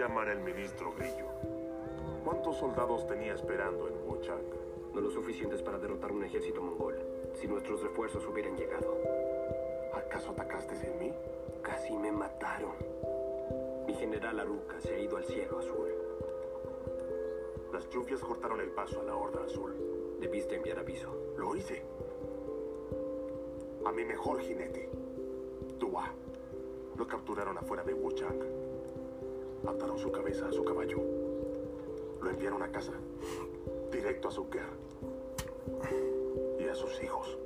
el ministro Grillo. ¿Cuántos soldados tenía esperando en Wuchang? No lo suficientes para derrotar un ejército mongol. Si nuestros refuerzos hubieran llegado. ¿Acaso atacaste en mí? Casi me mataron. Mi general Aruka se ha ido al cielo azul. Las lluvias cortaron el paso a la Horda Azul. Debiste enviar aviso. Lo hice. A mi mejor jinete, Dua. Lo capturaron afuera de. Ataron su cabeza a su caballo. Lo enviaron a casa. Directo a Zucker. Y a sus hijos.